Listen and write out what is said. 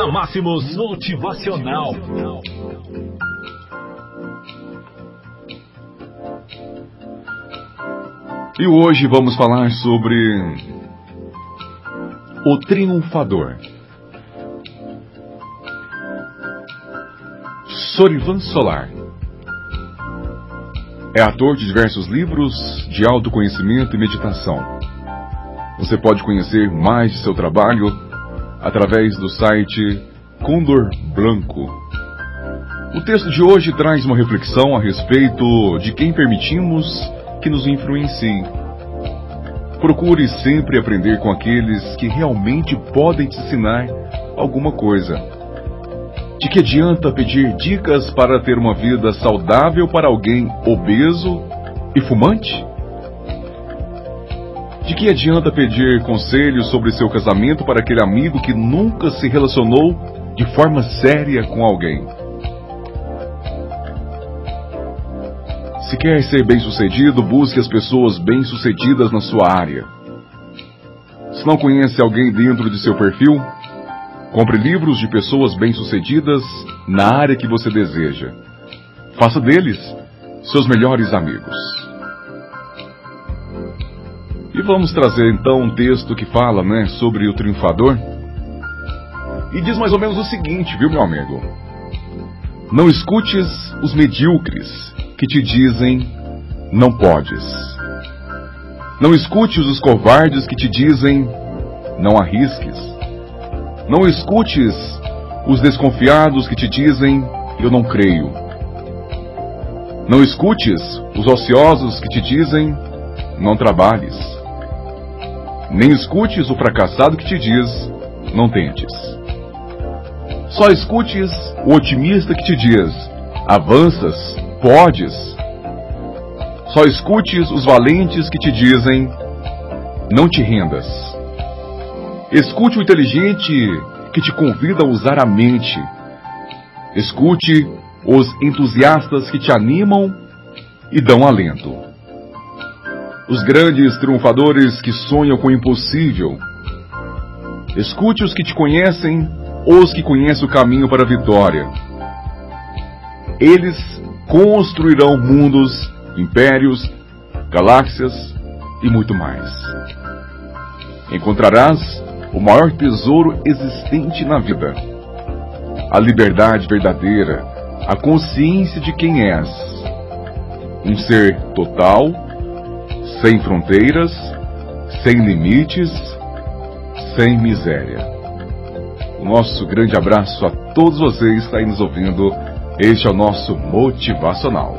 na Máximos Motivacional. E hoje vamos falar sobre o triunfador. Sorivan Solar é ator de diversos livros de autoconhecimento e meditação. Você pode conhecer mais de seu trabalho através do site Condor Blanco. O texto de hoje traz uma reflexão a respeito de quem permitimos que nos influenciem. Procure sempre aprender com aqueles que realmente podem te ensinar alguma coisa. De que adianta pedir dicas para ter uma vida saudável para alguém obeso e fumante? De que adianta pedir conselhos sobre seu casamento para aquele amigo que nunca se relacionou de forma séria com alguém? Se quer ser bem-sucedido, busque as pessoas bem-sucedidas na sua área. Se não conhece alguém dentro de seu perfil, compre livros de pessoas bem-sucedidas na área que você deseja. Faça deles seus melhores amigos. E vamos trazer então um texto que fala, né, sobre o triunfador. E diz mais ou menos o seguinte, viu, meu amigo? Não escutes os medíocres que te dizem não podes. Não escutes os covardes que te dizem não arrisques. Não escutes os desconfiados que te dizem eu não creio. Não escutes os ociosos que te dizem não trabalhes. Nem escutes o fracassado que te diz não tentes. Só escutes o otimista que te diz avanças, podes. Só escutes os valentes que te dizem não te rendas. Escute o inteligente que te convida a usar a mente. Escute os entusiastas que te animam e dão alento. Os grandes triunfadores que sonham com o impossível. Escute os que te conhecem, os que conhecem o caminho para a vitória. Eles construirão mundos, impérios, galáxias e muito mais. Encontrarás o maior tesouro existente na vida: a liberdade verdadeira, a consciência de quem és. Um ser total, sem fronteiras, sem limites, sem miséria. O nosso grande abraço a todos vocês que estão nos ouvindo. Este é o nosso motivacional.